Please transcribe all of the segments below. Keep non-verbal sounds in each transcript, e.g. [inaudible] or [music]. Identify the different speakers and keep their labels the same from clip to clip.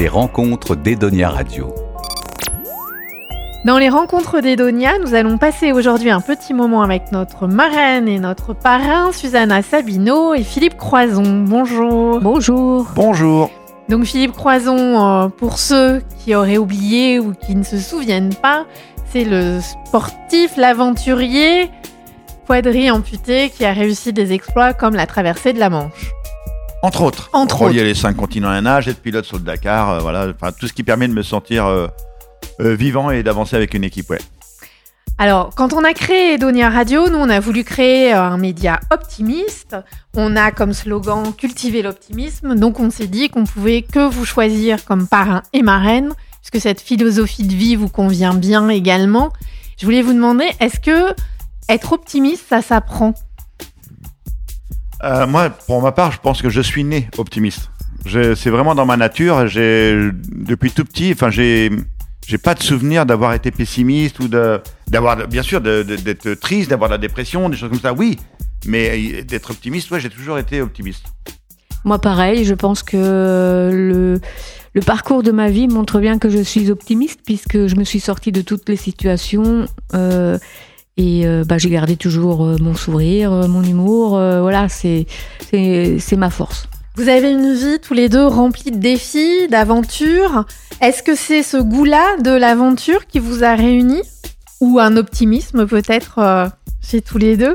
Speaker 1: Les rencontres d'Edonia Radio.
Speaker 2: Dans les rencontres d'Edonia, nous allons passer aujourd'hui un petit moment avec notre marraine et notre parrain, Susanna Sabino et Philippe Croison. Bonjour.
Speaker 3: Bonjour.
Speaker 4: Bonjour.
Speaker 2: Donc Philippe Croison, euh, pour ceux qui auraient oublié ou qui ne se souviennent pas, c'est le sportif, l'aventurier, quadri amputé qui a réussi des exploits comme la traversée de la Manche.
Speaker 4: Entre autres.
Speaker 2: Entre
Speaker 4: Relier les cinq continents à la nage, être pilote sur le Dakar, euh, voilà, enfin, tout ce qui permet de me sentir euh, euh, vivant et d'avancer avec une équipe, ouais.
Speaker 2: Alors, quand on a créé Edonia Radio, nous, on a voulu créer un média optimiste. On a comme slogan cultiver l'optimisme. Donc, on s'est dit qu'on pouvait que vous choisir comme parrain et marraine, puisque cette philosophie de vie vous convient bien également. Je voulais vous demander, est-ce que être optimiste, ça s'apprend?
Speaker 4: Euh, moi, pour ma part, je pense que je suis né optimiste. C'est vraiment dans ma nature. Depuis tout petit, enfin, j'ai j'ai pas de souvenir d'avoir été pessimiste ou d'avoir, bien sûr, d'être triste, d'avoir de la dépression, des choses comme ça. Oui, mais d'être optimiste, ouais, j'ai toujours été optimiste.
Speaker 3: Moi, pareil, je pense que le, le parcours de ma vie montre bien que je suis optimiste puisque je me suis sortie de toutes les situations euh, et euh, bah, j'ai gardé toujours euh, mon sourire, euh, mon humour. voilà, c'est ma force.
Speaker 2: Vous avez une vie tous les deux remplie de défis, d'aventures. Est-ce que c'est ce goût-là de l'aventure qui vous a réunis? Ou un optimisme peut-être euh, chez tous les deux?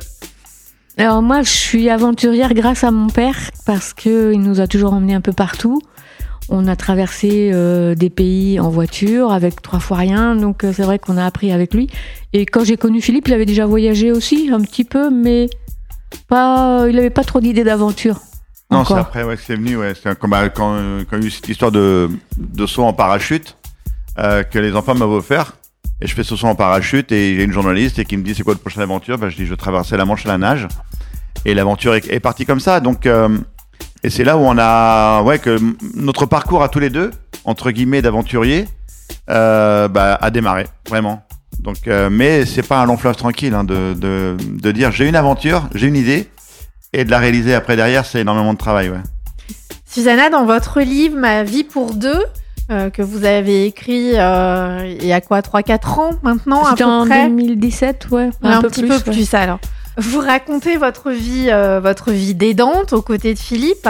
Speaker 3: Alors moi, je suis aventurière grâce à mon père parce que il nous a toujours emmenés un peu partout. On a traversé euh, des pays en voiture avec trois fois rien, donc euh, c'est vrai qu'on a appris avec lui. Et quand j'ai connu Philippe, il avait déjà voyagé aussi un petit peu, mais pas, il avait pas trop d'idées d'aventure.
Speaker 4: Non, c'est après ouais, que c'est venu. Ouais. C'est comme quand, euh, quand il y a eu cette histoire de, de saut en parachute euh, que les enfants m'avaient offert. Et je fais ce saut en parachute et a une journaliste et qui me dit c'est quoi la prochaine aventure? Bah, Je dis je vais traverser la Manche à la nage. Et l'aventure est, est partie comme ça. Donc, euh, et c'est là où on a ouais, que notre parcours à tous les deux, entre guillemets d'aventuriers, euh, bah, a démarré, vraiment. Donc, euh, mais c'est pas un long fleuve tranquille hein, de, de, de dire j'ai une aventure, j'ai une idée, et de la réaliser après derrière, c'est énormément de travail. Ouais.
Speaker 2: Susanna, dans votre livre Ma vie pour deux, euh, que vous avez écrit euh, il y a quoi 3-4 ans maintenant à
Speaker 3: C'était
Speaker 2: peu
Speaker 3: en
Speaker 2: près?
Speaker 3: 2017, ouais,
Speaker 2: un,
Speaker 3: peu
Speaker 2: petit
Speaker 3: plus,
Speaker 2: peu
Speaker 3: ouais.
Speaker 2: plus alors. Vous racontez votre vie, euh, votre vie d'aidante aux côtés de Philippe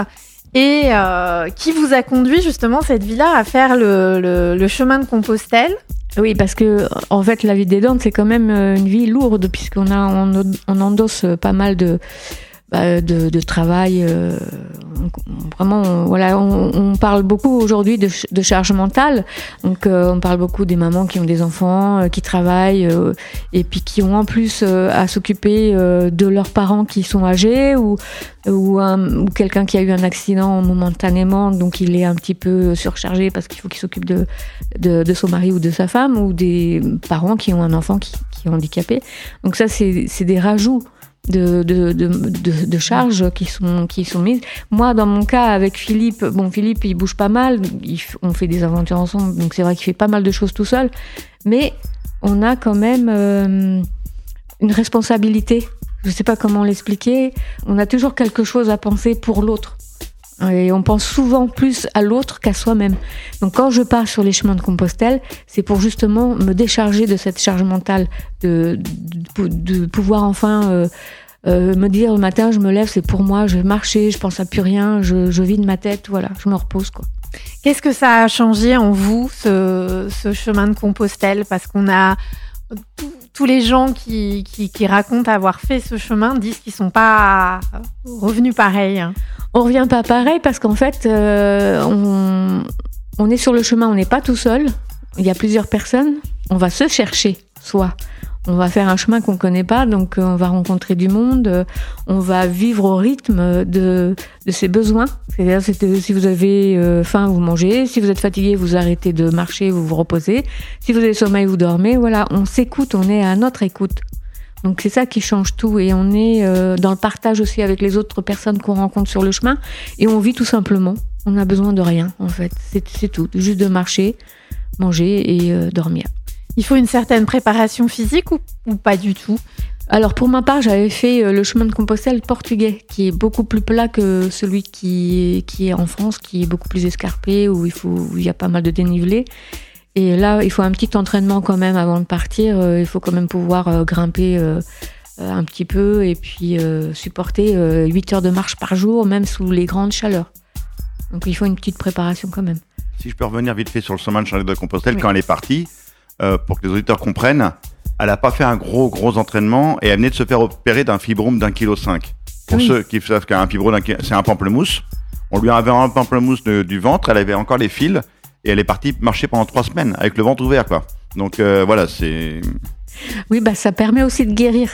Speaker 2: et euh, qui vous a conduit justement cette vie-là à faire le, le- le chemin de Compostelle.
Speaker 3: Oui, parce que en fait, la vie d'aidante, c'est quand même euh, une vie lourde puisqu'on a on, on endosse pas mal de bah, de, de travail. euh, vraiment, on- voilà, on, on parle beaucoup aujourd'hui de, de charge mentale. Donc, euh, on parle beaucoup des mamans qui ont des enfants, euh, qui travaillent euh, et puis qui ont en plus euh, à s'occuper euh, de leurs parents qui sont âgés ou ou, ou quelqu'un qui a eu un accident momentanément, donc il est un petit peu surchargé parce qu'il faut qu'il s'occupe de de, de son mari ou de sa femme ou des parents qui ont un enfant qui, qui est handicapé. Donc ça, c'est des rajouts de, de, de, de, charges qui sont, qui sont mises. Moi, dans mon cas, avec Philippe, bon, Philippe, il bouge pas mal, on fait des aventures ensemble, donc c'est vrai qu'il fait pas mal de choses tout seul, mais on a quand même euh, une responsabilité. Je sais pas comment l'expliquer. On a toujours quelque chose à penser pour l'autre. Et on pense souvent plus à l'autre qu'à soi-même. Donc quand je pars sur les chemins de Compostelle, c'est pour justement me décharger de cette charge mentale, de, pouvoir enfin euh, euh, me dire le matin, je me lève, c'est pour moi, je vais marcher, je pense à plus rien, je, vide ma tête, voilà, je me repose quoi.
Speaker 2: Qu'est-ce que ça a changé en vous, ce, ce chemin de Compostelle? Parce qu'on a tous- tous les gens qui, qui, racontent avoir fait ce chemin disent qu'ils sont pas revenus pareil. hein.
Speaker 3: On revient pas pareil parce qu'en fait, euh, on, on est sur le chemin, on n'est pas tout seul. Il y a plusieurs personnes. On va se chercher, soi. On va faire un chemin qu'on connaît pas, donc euh, on va rencontrer du monde. euh, On va vivre au rythme de, de ses besoins. C'est-à-dire, c'est, euh, si vous avez faim, vous mangez. Si vous êtes fatigué, vous arrêtez de marcher, vous vous reposez. Si vous avez sommeil, vous dormez. Voilà, on s'écoute, on est à notre écoute. Donc c'est ça qui change tout et on est dans le partage aussi avec les autres personnes qu'on rencontre sur le chemin et on vit tout simplement. On n'a besoin de rien en fait, c'est tout, juste de marcher, manger et dormir.
Speaker 2: Il faut une certaine préparation physique ou, ou pas du tout?
Speaker 3: Alors pour ma part, j'avais fait euh, le chemin de Compostelle portugais, qui est beaucoup plus plat que celui qui, qui est en France, qui est beaucoup plus escarpé, où il, faut, où il y a pas mal de dénivelé. Et là, il faut un petit entraînement quand même avant de partir. Euh, Il faut quand même pouvoir euh, grimper un petit peu et puis supporter euh, 8 heures de marche par jour, même sous les grandes chaleurs. Donc il faut une petite préparation quand même.
Speaker 4: Si je peux revenir vite fait sur le chemin de de Compostelle,
Speaker 2: Oui.
Speaker 4: quand elle est partie, euh, pour que les auditeurs comprennent, elle n'a pas fait un gros, gros entraînement et elle venait de se faire opérer d'un fibrome d'un kilo cinq. Pour
Speaker 3: Oui.
Speaker 4: ceux qui savent qu'un fibrome, c'est un pamplemousse. On lui avait un pamplemousse de- du ventre, elle avait encore les fils et elle est partie marcher pendant trois semaines avec le ventre ouvert, quoi. Donc euh, voilà, c'est.
Speaker 3: Oui, bah, ça permet aussi de guérir.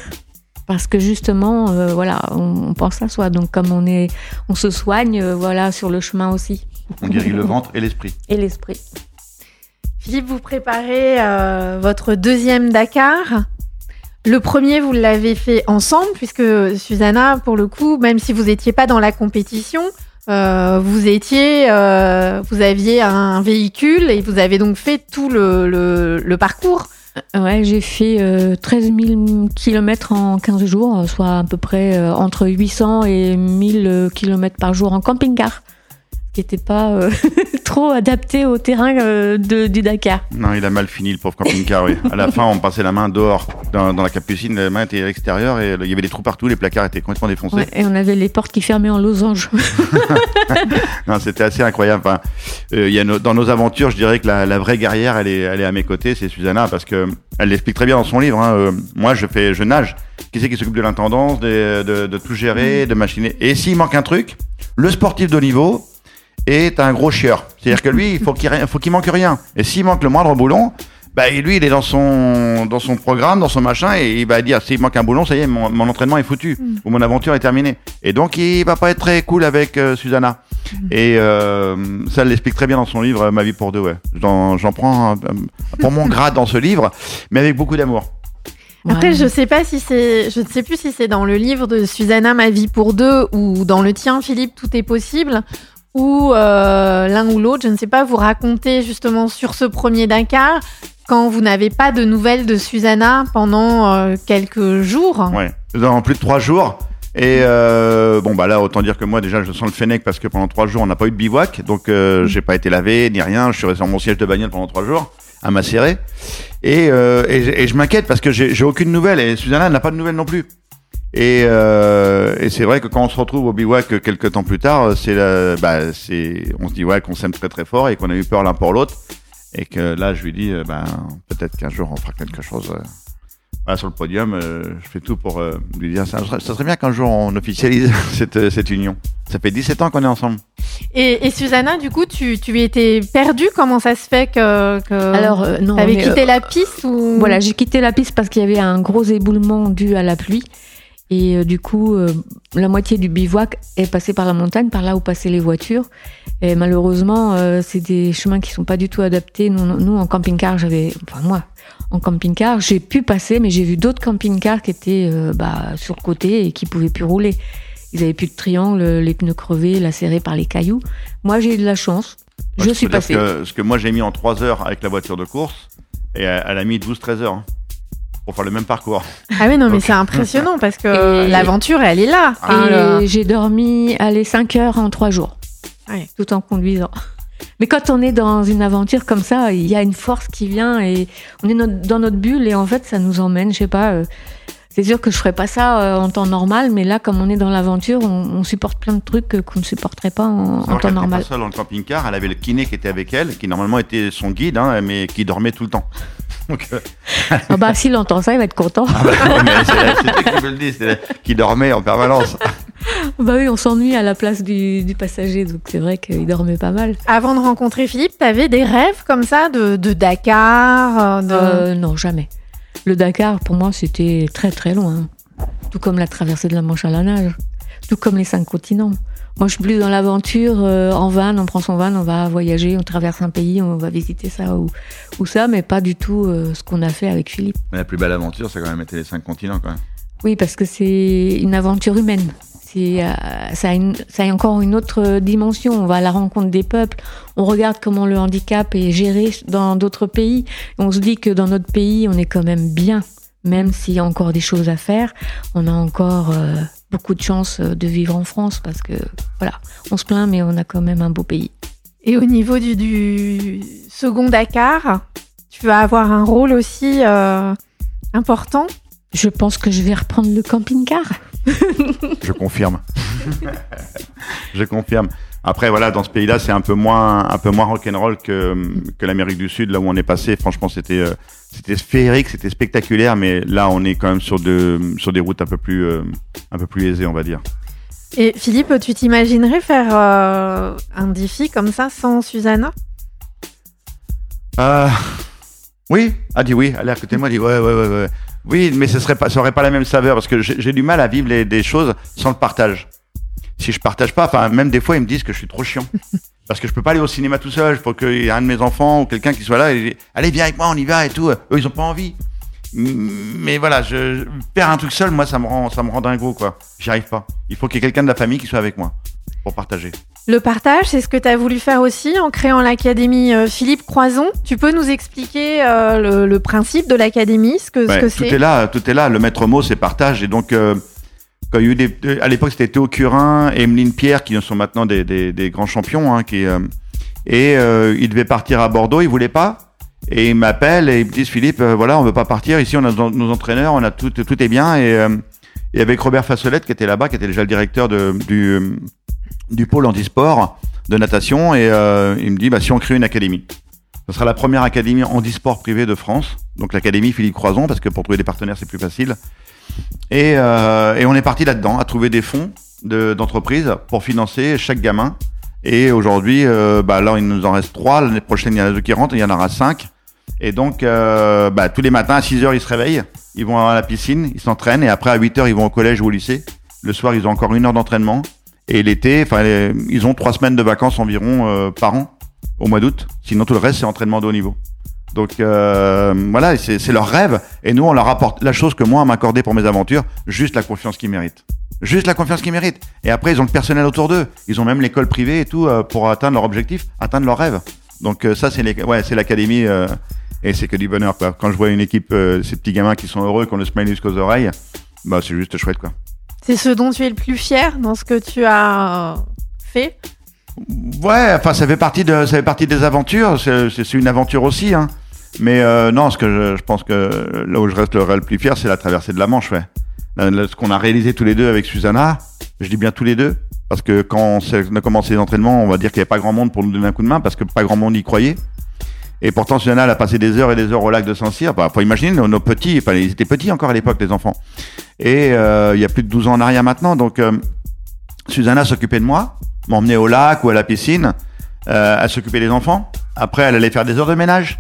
Speaker 3: Parce que justement, euh, voilà, on, on pense à soi. Donc comme on, est, on se soigne, euh, voilà, sur le chemin aussi.
Speaker 4: On guérit le ventre et l'esprit.
Speaker 3: Et l'esprit.
Speaker 2: Philippe, vous préparez euh, votre deuxième Dakar. Le premier, vous l'avez fait ensemble, puisque Susanna, pour le coup, même si vous n'étiez pas dans la compétition, euh, vous étiez, euh, vous aviez un véhicule et vous avez donc fait tout le, le, parcours.
Speaker 3: Ouais, j'ai fait euh, 13 000 km en 15 jours, soit à peu près entre 800 et 1000 km par jour en camping-car, qui n'était pas euh, [laughs] trop adapté au terrain euh, de, du Dakar.
Speaker 4: Non, il a mal fini, le pauvre camping-car, oui. À la fin, on passait la main dehors, dans, dans la capucine, la main était à l'extérieur et il y avait des trous partout, les placards étaient complètement défoncés.
Speaker 3: Ouais, et on avait les portes qui fermaient en losange. [laughs]
Speaker 4: Non, c'était assez incroyable. Enfin, euh, y a no- dans nos aventures, je dirais que la, la vraie guerrière, elle est, elle est à mes côtés, c'est Susanna, parce que elle l'explique très bien dans son livre. hein. Euh, moi, je fais, je nage. Qui c'est qui s'occupe de l'intendance, de, de, de tout gérer, de machiner? Et s'il manque un truc, le sportif de niveau est un gros chieur. C'est-à-dire que lui, il faut qu'il ri- faut qu'il manque rien. Et s'il manque le moindre boulon, bah, lui, il est dans son, dans son programme, dans son machin, et il va dire, s'il manque un boulon, ça y est, mon, mon entraînement est foutu, ou mon aventure est terminée. Et donc, il va pas être très cool avec euh, Susanna. Et euh, ça elle l'explique très bien dans son livre, Ma vie pour deux, ouais. J'en j'en prends euh, pour mon grade dans ce livre, mais avec beaucoup d'amour.
Speaker 2: Après,
Speaker 3: Ouais.
Speaker 2: je sais pas si c'est, je ne sais plus si c'est dans le livre de Susanna, Ma vie pour deux, ou dans le tien, Philippe, Tout est possible, ou euh, l'un ou l'autre, je ne sais pas, vous racontez justement sur ce premier Dakar quand vous n'avez pas de nouvelles de Susanna pendant euh, quelques jours.
Speaker 4: Ouais. Dans plus de trois jours. Et euh, bon bah là autant dire que moi déjà je sens le fennec parce que pendant trois jours on n'a pas eu de bivouac donc euh, j'ai pas été lavé ni rien je suis resté dans mon siège de bagnole pendant trois jours à macérer et, et, je- et je m'inquiète parce que j'ai aucune nouvelle et Susanna n'a pas de nouvelles non plus et, euh, et c'est vrai que quand on se retrouve au bivouac quelques temps plus tard c'est la- bah, c'est on se dit ouais qu'on s'aime très très fort et qu'on a eu peur l'un pour l'autre et que là je lui dis euh, ben peut-être qu'un jour on fera quelque chose euh, voilà, sur le podium, euh, je fais tout pour euh, lui dire ça, serait- ça serait bien qu'un jour on officialise [laughs] cette, euh, cette union. Ça fait 17 ans qu'on est ensemble.
Speaker 2: Et, et Susanna, du coup, tu, tu étais perdue? Comment ça se fait que, que
Speaker 3: Alors, euh, non.
Speaker 2: t'avais
Speaker 3: mais,
Speaker 2: quitté
Speaker 3: euh,
Speaker 2: la piste ou?
Speaker 3: Voilà, j'ai quitté la piste parce qu'il y avait un gros éboulement dû à la pluie. Et euh, du coup, euh, la moitié du bivouac est passée par la montagne, par là où passaient les voitures. Et malheureusement, euh, c'est des chemins qui sont pas du tout adaptés. Nous, nous en camping-car, j'avais, enfin moi, en camping-car, j'ai pu passer, mais j'ai vu d'autres camping-cars qui étaient bah, sur le côté et qui pouvaient plus rouler. Ils avaient plus de triangle, les pneus crevés, lacérés par les cailloux. Moi, j'ai eu de la chance. Je suis.
Speaker 4: Que, ce que moi j'ai mis en 3 heures avec la voiture de course, et elle, elle a mis 12-13 heures hein, pour faire le même parcours.
Speaker 2: Ah oui, non, mais c'est impressionnant parce que l'aventure, elle est là.
Speaker 3: Et
Speaker 2: le-
Speaker 3: j'ai dormi, allez, 5 heures en 3 jours.
Speaker 2: Ouais.
Speaker 3: Tout en conduisant. Mais quand on est dans une aventure comme ça, il y a une force qui vient et on est no- dans notre bulle et en fait, ça nous emmène, je sais pas. euh, c'est sûr que je ferais pas ça euh, en temps normal, mais là, comme on est dans l'aventure, on, on supporte plein de trucs qu'on ne supporterait pas en, en temps
Speaker 4: était
Speaker 3: normal.
Speaker 4: pas seule dans le camping-car, elle avait le kiné qui était avec elle, qui normalement était son guide, hein, mais qui dormait tout le temps. [laughs] Donc, euh,
Speaker 3: Ah bah, s'il entend ça, il va être content.
Speaker 4: ah bah, toi qui me le dis, c'est qui dormait en permanence. [laughs]
Speaker 3: bah oui, on s'ennuie à la place du, du passager, donc c'est vrai qu'il dormait pas mal.
Speaker 2: Avant de rencontrer Philippe, t'avais des rêves comme ça de, de Dakar de...
Speaker 3: Euh, non, jamais. Le Dakar, pour moi, c'était très très loin. Tout comme la traversée de la Manche à la nage. Tout comme les cinq continents. Moi, je suis plus dans l'aventure euh, en van. On prend son van, on va voyager, on traverse un pays, on va visiter ça ou, ou ça, mais pas du tout euh, ce qu'on a fait avec Philippe.
Speaker 4: Mais la plus belle aventure, c'est quand même été les 5 continents quand même.
Speaker 3: Oui, parce que c'est une aventure humaine. C'est, euh, ça, a une- ça a encore une autre dimension. On va à la rencontre des peuples. On regarde comment le handicap est géré dans d'autres pays. On se dit que dans notre pays, on est quand même bien. Même s'il y a encore des choses à faire, on a encore euh, beaucoup de chance euh, de vivre en France parce que voilà, on se plaint, mais on a quand même un beau pays.
Speaker 2: Et au niveau du, du second Dakar, tu vas avoir un rôle aussi euh, important.
Speaker 3: Je pense que je vais reprendre le camping-car. [laughs]
Speaker 4: Je confirme. [laughs] je confirme. Après, voilà, dans ce pays-là, c'est un peu moins, un peu moins rock'n'roll que, que l'Amérique du Sud, là où on est passé. Franchement, c'était, euh, c'était féerique, c'était spectaculaire, mais là, on est quand même sur de, sur des routes un peu plus, euh, un peu plus aisées, on va dire.
Speaker 2: Et Philippe, tu t'imaginerais faire euh, un défi comme ça sans Susanna?
Speaker 4: Euh, oui, a dit oui. À de moi, elle dit ouais, ouais, ouais, ouais. Oui, mais ce serait pas, ça aurait pas la même saveur parce que j'ai du mal à vivre les, des choses sans le partage. Si je partage pas, enfin, même des fois, ils me disent que je suis trop chiant. [laughs] Parce que je peux pas aller au cinéma tout seul. Il faut qu'il y ait un de mes enfants ou quelqu'un qui soit là et dit, allez, viens avec moi, on y va et tout. Eux, ils ont pas envie. Mais voilà, je, je- faire un truc seul, moi, ça me rend, ça me rend dingo, quoi. J'y arrive pas. Il faut qu'il y ait quelqu'un de la famille qui soit avec moi pour partager.
Speaker 2: Le partage, c'est ce que tu as voulu faire aussi en créant l'académie euh, Philippe Croison. Tu peux nous expliquer euh, le, le principe de l'académie, ce que ce
Speaker 4: Ouais,
Speaker 2: que
Speaker 4: tout
Speaker 2: c'est
Speaker 4: est là, tout est là. Le maître mot, c'est partage. Et donc, euh, quand il y a eu des, à l'époque, c'était Théo Curin et Emeline Pierre qui sont maintenant des, des, des grands champions. Hein, qui, euh, et ils devaient partir à Bordeaux, ils voulaient pas. Et ils m'appellent et ils me disent Philippe, voilà, on veut pas partir. Ici, on a nos, entraîneurs, on a tout, tout est bien. Et, et avec Robert Fassolette qui était là-bas, qui était déjà le directeur de, du, du pôle handisport de natation, et euh, il me dit bah, si on crée une académie. Ce sera la première académie handisport privée de France, donc l'académie Philippe Croison, parce que pour trouver des partenaires, c'est plus facile. Et, euh, on est parti là-dedans, à trouver des fonds de- d'entreprise pour financer chaque gamin. Et aujourd'hui, euh, bah, là, il nous en reste trois. L'année prochaine, il y en a deux qui rentrent, il y en aura cinq. Et donc, bah, tous les matins, à 6 heures, ils se réveillent, ils vont à la piscine, ils s'entraînent, et après, à 8 heures, ils vont au collège ou au lycée. Le soir, ils ont encore une heure d'entraînement. Et l'été, enfin, ils ont trois semaines de vacances environ euh, par an, au mois d'août. Sinon, tout le reste, c'est entraînement de haut niveau. Donc euh, voilà, c'est leur rêve. Et nous, on leur apporte la chose que moi, on m'a accordé pour mes aventures, juste la confiance qu'ils méritent. Juste la confiance qu'ils méritent. Et après, ils ont le personnel autour d'eux. Ils ont même l'école privée et tout euh, pour atteindre leur objectif, atteindre leur rêve. Donc euh, ça, c'est ouais, l'académie. euh, et c'est que du bonheur, quoi. Quand je vois une équipe, euh, ces petits gamins qui sont heureux, qui ont le smile jusqu'aux oreilles, bah c'est juste chouette, quoi.
Speaker 2: C'est ce dont tu es le plus fier dans ce que tu as euh, fait?
Speaker 4: Ouais, enfin, ça fait partie de, ça fait partie des aventures. C'est une aventure aussi, hein. Mais euh, non, ce que je, pense que là où je reste le, plus fier, c'est la traversée de la Manche, ouais. Ce qu'on a réalisé tous les deux avec Susanna, je dis bien tous les deux, parce que quand on a commencé les entraînements, on va dire qu'il n'y avait pas grand monde pour nous donner un coup de main, parce que pas grand monde y croyait. Et pourtant, Susanna, elle a passé des heures et des heures au lac de Saint-Cyr. Bah, faut imaginer nos, petits, enfin, ils étaient petits encore à l'époque, les enfants. Et euh, il y a plus de 12 ans en arrière maintenant, donc euh, Susanna s'occupait de moi, m'emmenait au lac ou à la piscine, euh, elle s'occupait des enfants. Après, elle allait faire des heures de ménage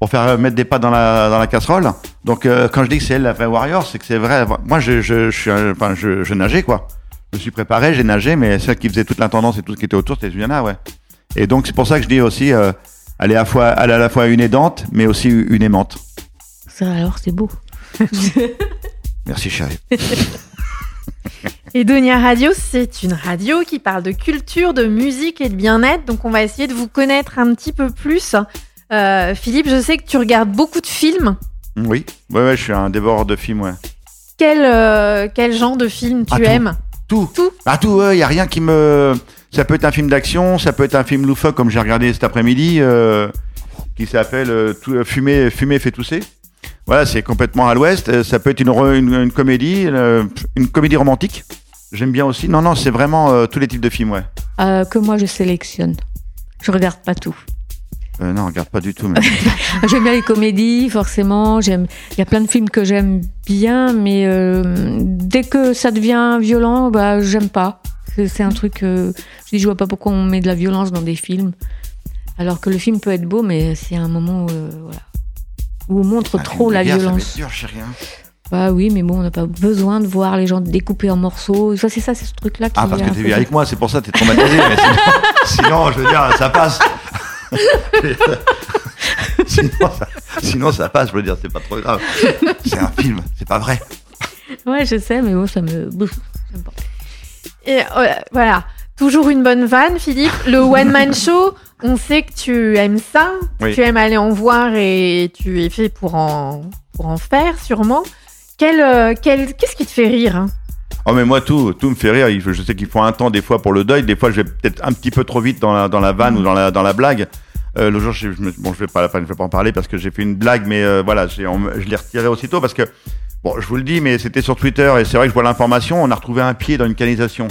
Speaker 4: pour faire euh, mettre des pâtes dans la, dans la casserole. Donc, euh, quand je dis que c'est elle la vraie warrior, c'est que c'est vrai. Moi, je, je, je, suis, enfin, je, je nageais, quoi. Je me suis préparé, j'ai nagé, mais celle qui faisait toute l'intendance et tout ce qui était autour, c'était Susanna, ouais. Et donc, c'est pour ça que je dis aussi, euh, elle, est à la fois, elle est à la fois une aidante, mais aussi une aimante.
Speaker 3: Ça, alors, c'est beau. [laughs]
Speaker 4: Merci, chérie. [laughs]
Speaker 2: Edonia Radio, c'est une radio qui parle de culture, de musique et de bien-être. Donc, on va essayer de vous connaître un petit peu plus. Euh, Philippe, je sais que tu regardes beaucoup de films.
Speaker 4: Oui, ouais, ouais, je suis un dévoreur de films, ouais.
Speaker 2: Quel, euh, quel genre de film tu
Speaker 4: Ah, tout.
Speaker 2: aimes?
Speaker 4: Tout.
Speaker 2: Tout.
Speaker 4: Ah, tout, il y a rien qui me. Ça peut être un film d'action, ça peut être un film loufoque comme j'ai regardé cet après-midi, euh, qui s'appelle euh, tout- euh, Fumer, Fumer fait tousser. Voilà, c'est complètement à l'ouest. Euh, Ça peut être une, re- une, une comédie, une comédie romantique. J'aime bien aussi. Non, non, c'est vraiment euh, tous les types de films, ouais.
Speaker 3: Que moi, je sélectionne. Je regarde pas tout.
Speaker 4: Euh, non, regarde pas du tout. [laughs]
Speaker 3: J'aime bien les comédies, forcément. J'aime. Il y a plein de films que j'aime bien, mais euh, dès que ça devient violent, bah j'aime pas. C'est- un truc. euh, je dis, je vois pas pourquoi on met de la violence dans des films, alors que le film peut être beau, mais c'est un moment où, euh, voilà, où on montre
Speaker 4: Un
Speaker 3: trop la
Speaker 4: ça va
Speaker 3: violence.
Speaker 4: être dur, chérie, hein.
Speaker 3: Bah oui, mais bon, on n'a pas besoin de voir les gens découpés en morceaux. Ça, c'est ça, c'est ce truc-là qui.
Speaker 4: Ah, parce que t'es vu avec moi, c'est pour ça que t'es traumatisé. mais sinon, [laughs] sinon, je veux dire, ça passe. [laughs] sinon, ça, sinon, ça passe, je veux dire, c'est pas trop grave. C'est un film, c'est pas vrai.
Speaker 3: Ouais, je sais, mais bon, ça me. pas.
Speaker 2: Et euh, voilà, toujours une bonne vanne, Philippe. Le [laughs] one man show, on sait que tu aimes ça,
Speaker 4: Oui.
Speaker 2: tu aimes aller en voir et tu es fait pour en pour en faire sûrement. Quel, euh, quel- Qu'est-ce qui te fait rire hein?
Speaker 4: Oh mais moi tout, tout me fait rire. Je sais qu'il faut un temps des fois pour le deuil. Des fois je vais peut-être un petit peu trop vite dans la, dans la vanne ou dans la, dans la blague. Euh, le jour, je, je bon, je vais pas, je vais pas en parler parce que j'ai fait une blague, mais euh, voilà, on je l'ai retiré aussitôt parce que bon, je vous le dis, mais c'était sur Twitter et c'est vrai que je vois l'information. On a retrouvé un pied dans une canalisation.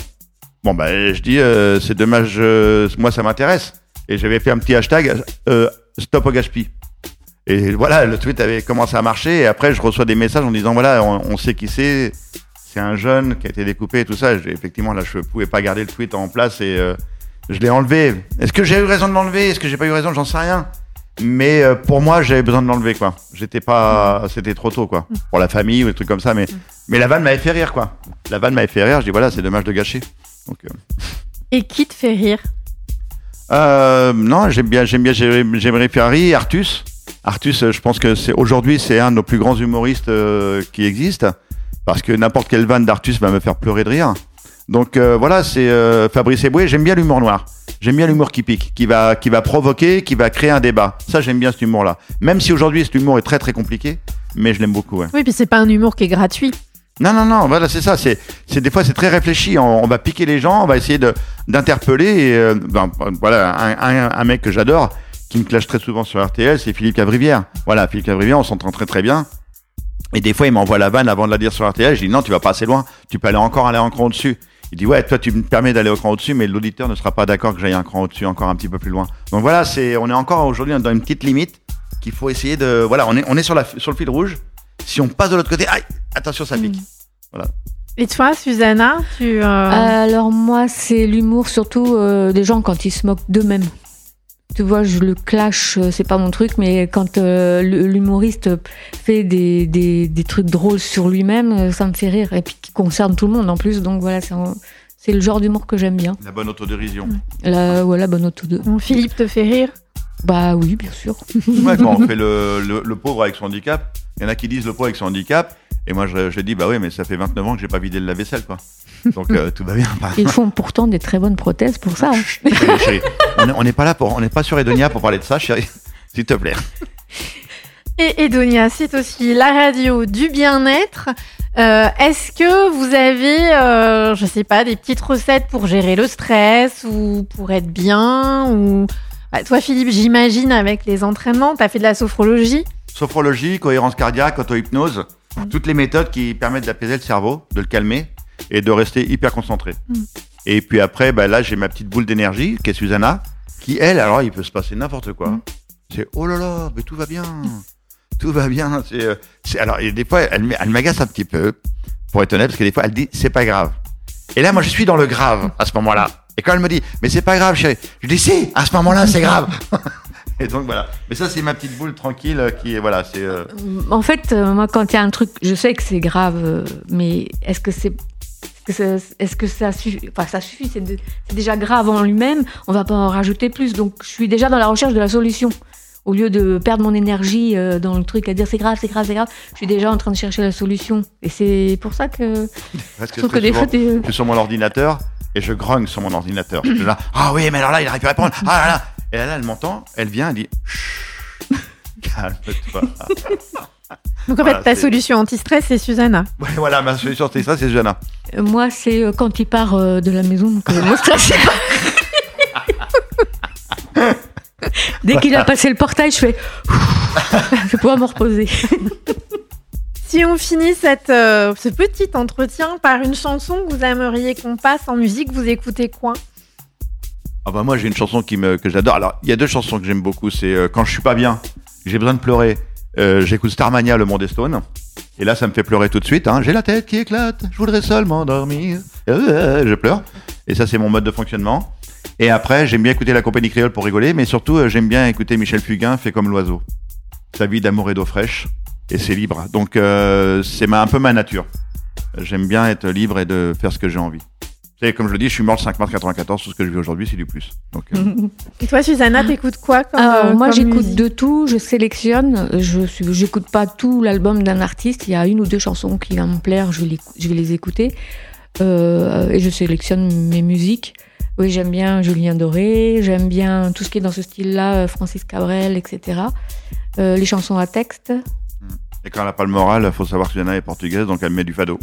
Speaker 4: Bon bah je dis, euh, c'est dommage. euh, moi ça m'intéresse et j'avais fait un petit hashtag euh, stop au gaspille. Et voilà, le tweet avait commencé à marcher et après je reçois des messages en disant voilà, on, sait qui c'est c'est un jeune qui a été découpé et tout ça. Effectivement, là, je pouvais pas garder le tweet en place et euh, je l'ai enlevé. Est-ce que j'ai eu raison de l'enlever? Est-ce que j'ai pas eu raison? J'en sais rien. Mais euh, pour moi, j'avais besoin de l'enlever, quoi. J'étais pas, c'était trop tôt, quoi. Pour la famille ou des trucs comme ça. Mais, mais la vanne m'avait fait rire, quoi. La vanne m'avait fait rire. Je dis voilà, c'est dommage de gâcher. Donc, euh,
Speaker 2: Et qui te fait rire?
Speaker 4: Euh, non, j'aime bien, j'aime bien, faire rire Artus. Artus, euh, je pense que c'est aujourd'hui, c'est un de nos plus grands humoristes qui existe, parce que n'importe quelle vanne d'Artus va me faire pleurer de rire. Donc voilà, c'est Fabrice Eboué. J'aime bien l'humour noir. J'aime bien l'humour qui pique, qui va, qui va provoquer, qui va créer un débat. Ça, j'aime bien cet humour-là. Même si aujourd'hui, cet humour est très très compliqué, mais je l'aime beaucoup.
Speaker 2: Oui, puis c'est pas un humour qui est gratuit.
Speaker 4: Non, non, non, voilà, c'est ça. C'est, c'est des fois, c'est très réfléchi. On, on va piquer les gens, on va essayer de, d'interpeller. Et, euh, ben, voilà, un, un, un mec que j'adore, qui me clash très souvent sur RTL, c'est Philippe Cavrivière. Voilà, Philippe Cavrivière, on s'entend très très bien. Et des fois, il m'envoie la vanne avant de la dire sur RTL. Je dis non, tu vas pas assez loin. Tu peux aller encore aller cran au-dessus. Il dit ouais, toi tu me permets d'aller au cran au-dessus, mais l'auditeur ne sera pas d'accord que j'aille un cran au-dessus, encore un petit peu plus loin. Donc voilà, c'est, on est encore aujourd'hui dans une petite limite qu'il faut essayer de, voilà, on est, on est sur la, sur le fil rouge. Si on passe de l'autre côté, aïe, attention, ça pique.
Speaker 2: Et toi, Susanna, tu. euh,
Speaker 3: Alors moi, c'est l'humour surtout euh, des gens quand ils se moquent d'eux-mêmes. Tu vois, je le clash, euh, c'est pas mon truc, mais quand euh, l'humoriste fait des, des, des trucs drôles sur lui-même, euh, ça me fait rire. Et puis qui concerne tout le monde en plus, donc voilà, c'est un- c'est le genre d'humour que j'aime bien.
Speaker 4: La bonne autodérision.
Speaker 3: La, voilà, bonne auto de.
Speaker 2: bon, Philippe te fait rire?
Speaker 3: Bah oui, bien sûr.
Speaker 4: Ouais, quand on [laughs] fait le, le, le pauvre avec son handicap, il y en a qui disent le pauvre avec son handicap, et moi je, je dis bah oui, mais ça fait 29 ans que j'ai pas vidé le lave-vaisselle, quoi. [laughs] Donc euh, tout va bien. Bah,
Speaker 3: Ils font pourtant des très bonnes prothèses pour ça. hein.
Speaker 4: chérie, chérie, on est- on n'est pas là pour, on n'est pas sur Edonia pour parler de ça, chérie. [laughs] S'il te plaît.
Speaker 2: Et Edonia, c'est aussi la radio du bien-être. Euh, Est-ce que vous avez, euh, je sais pas, des petites recettes pour gérer le stress ou pour être bien ou Bah, toi, Philippe, j'imagine avec les entraînements, tu as fait de la sophrologie.
Speaker 4: Sophrologie, cohérence cardiaque, auto-hypnose, toutes les méthodes qui permettent d'apaiser le cerveau, de le calmer et de rester hyper concentré.
Speaker 2: Mm.
Speaker 4: Et puis après, bah, là j'ai ma petite boule d'énergie qui est Susanna, qui elle, alors il peut se passer n'importe quoi.
Speaker 2: Mm.
Speaker 4: C'est oh là là, mais tout va bien, tout va bien. C'est, euh, c'est- alors et des fois elle, elle m'agace un petit peu, pour être honnête, parce que des fois elle dit c'est pas grave. Et là moi je suis dans le grave à ce moment-là. Et quand elle me dit mais c'est pas grave chérie, je dis si, à ce moment-là c'est grave. [laughs] Et donc voilà. Mais ça c'est ma petite boule tranquille euh, qui est voilà, c'est euh,
Speaker 3: En fait, euh, moi, quand il y a un truc, je sais que c'est grave, euh, mais est-ce que c'est. Est-ce que ça, suffit Enfin, ça suffit, c'est déjà grave en lui-même, on va pas en rajouter plus. Donc, je suis déjà dans la recherche de la solution. Au lieu de perdre mon énergie euh, dans le truc à dire c'est grave, c'est grave, c'est grave, je suis déjà en train de chercher la solution. Et c'est pour ça que
Speaker 4: Parce
Speaker 3: je
Speaker 4: que
Speaker 3: trouve que des fois,
Speaker 4: je suis sur mon ordinateur et je grogne sur mon ordinateur. Je suis là, ah oui, mais alors là, il arrive à répondre. Ah là là. Et là, là, elle m'entend, elle vient, elle dit, Chut, calme-toi.
Speaker 2: Donc en
Speaker 4: Voilà,
Speaker 2: fait, ta
Speaker 4: c'est-
Speaker 2: solution anti-stress, c'est Susanna.
Speaker 4: Ouais, voilà, ma solution, c'est ça, c'est Susanna.
Speaker 3: euh, moi, c'est euh, quand il part euh, de la maison que mon stress est pas- [laughs] Dès qu'il a passé le portail, je fais. [laughs] je vais pouvoir me reposer. [laughs]
Speaker 2: Si on finit euh, ce petit entretien par une chanson que vous aimeriez qu'on passe en musique, vous écoutez quoi?
Speaker 4: Ah bah moi, j'ai une chanson qui me, que j'adore. Alors, il y a deux chansons que j'aime beaucoup. C'est euh, quand je suis pas bien, j'ai besoin de pleurer. euh, J'écoute Starmania, Le Monde des Stones. Et là, ça me fait pleurer tout de suite. Hein. J'ai la tête qui éclate, je voudrais seulement dormir. Je pleure. Et ça, c'est mon mode de fonctionnement. Et après, j'aime bien écouter la compagnie créole pour rigoler, mais surtout, j'aime bien écouter Michel Fugain, fait comme l'oiseau. Sa vie d'amour et d'eau fraîche, et c'est libre. Donc, euh, c'est un peu ma nature. J'aime bien être libre et de faire ce que j'ai envie. Savez, comme je le dis, je suis mort le 5 mars 94, tout ce que je vis aujourd'hui, c'est du plus. Donc, euh, [laughs]
Speaker 2: Et toi, Susanna, t'écoutes quoi comme, euh,
Speaker 3: moi, j'écoute de tout, je sélectionne. Je suis, j'écoute pas tout l'album d'un artiste. Il y a une ou deux chansons qui vont me plaire, je vais les, je vais les écouter. Euh, et je sélectionne mes musiques. Oui, j'aime bien Julien Doré, j'aime bien tout ce qui est dans ce style-là, euh, Francis Cabrel, etc. Euh, les chansons à texte.
Speaker 4: Et quand elle n'a pas le moral, il faut savoir que Susanna est portugaise, donc elle met du fado.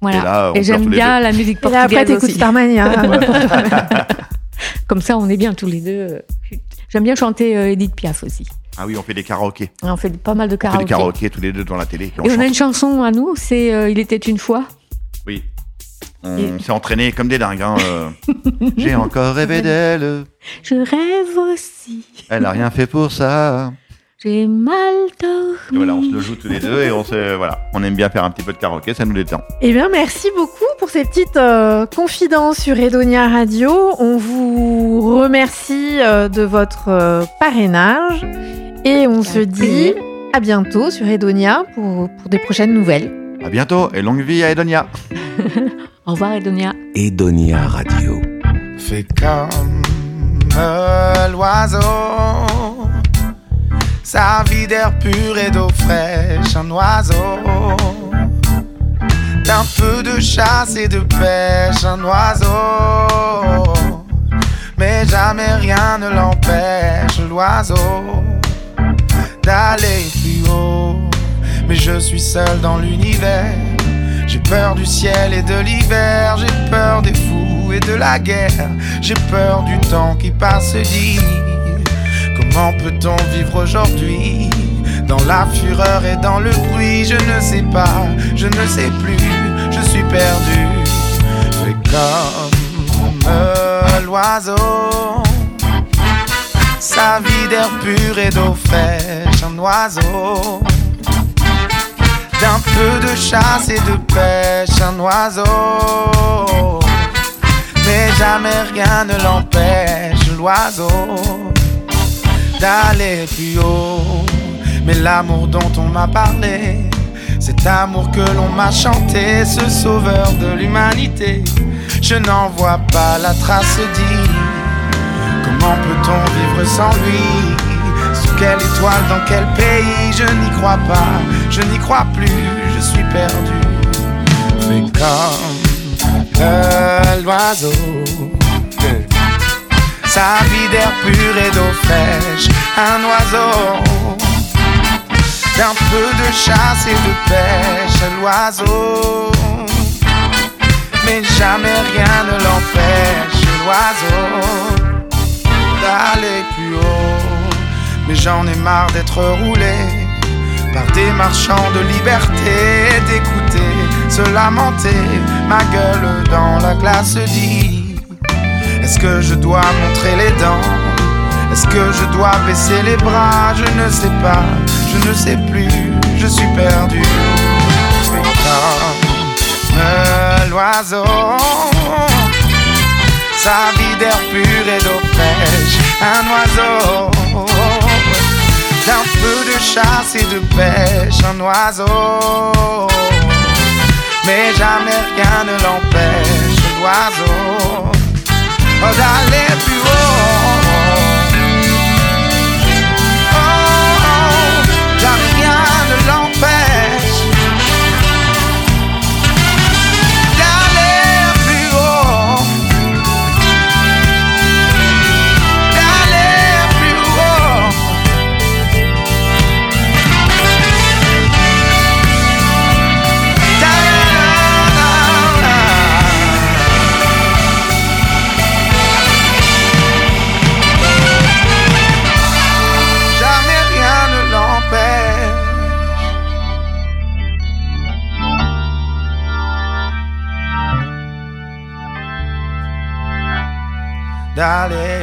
Speaker 3: Voilà.
Speaker 4: Et là, on
Speaker 3: Et j'aime bien la musique
Speaker 2: Et là, après,
Speaker 3: portugaise
Speaker 2: t'écoutes. Starmania. [laughs]
Speaker 3: Comme ça, on est bien tous les deux. J'aime bien chanter euh, Edith Piaf aussi.
Speaker 4: Ah oui, on fait des karaokés.
Speaker 3: On fait pas mal de
Speaker 4: On fait
Speaker 3: karaoké.
Speaker 4: des karaokés tous les deux devant la télé. et on
Speaker 3: Et on a une chanson à nous, c'est euh, Il était une fois.
Speaker 4: Oui. On
Speaker 3: Et-
Speaker 4: s'est entraîné comme des dingues. hein, euh. [laughs] J'ai encore rêvé d'elle.
Speaker 3: Je rêve aussi.
Speaker 4: Elle a rien fait pour ça.
Speaker 3: J'ai mal dormi.
Speaker 4: Et voilà, on se le joue tous les deux et on se, voilà, on aime bien faire un petit peu de karaoké, ça nous détend.
Speaker 2: Eh bien, merci beaucoup pour ces petites euh, confidences sur Edonia Radio. On vous remercie euh, de votre euh, parrainage et on se dit à bientôt sur Edonia pour, pour des prochaines nouvelles.
Speaker 4: À bientôt et longue vie à Edonia. [laughs]
Speaker 3: Au revoir, Edonia.
Speaker 1: Edonia Radio.
Speaker 5: Fais comme l'oiseau, sa vie d'air pur et d'eau fraîche, un oiseau. D'un peu de chasse et de pêche, un oiseau. Mais jamais rien ne l'empêche, l'oiseau, d'aller plus haut. Mais je suis seul dans l'univers. J'ai peur du ciel et de l'hiver, j'ai peur des fous et de la guerre, j'ai peur du temps qui passe dit. Comment peut-on vivre aujourd'hui dans la fureur et dans le bruit? Je ne sais pas, je ne sais plus, je suis perdu. Fais comme l'oiseau, sa vie d'air pur et d'eau fraîche, un oiseau d'un peu de chasse et de pêche, un oiseau. Mais jamais rien ne l'empêche, l'oiseau, d'aller plus haut. Mais l'amour dont on m'a parlé, cet amour que l'on m'a chanté, ce sauveur de l'humanité, je n'en vois pas la trace dit. Comment peut-on vivre sans lui? Sous quelle étoile, dans quel pays? Je n'y crois pas, je n'y crois plus, je suis perdu. Fais comme l'oiseau. D'un peu de chasse et de pêche, l'oiseau. Mais jamais rien ne l'empêche, l'oiseau d'aller plus haut. Mais j'en ai marre d'être roulé par des marchands de liberté, d'écouter se lamenter, ma gueule dans la glace dit. Est-ce que je dois montrer les dents? Est-ce que je dois baisser les bras? Je ne sais pas, je ne sais plus, je suis perdu. Comme l'oiseau sa vie d'air pur et d'eau fraîche, un oiseau. D'un peu de chasse et de pêche, un oiseau. Mais jamais rien ne l'empêche, l'oiseau, d'aller plus haut. D'aller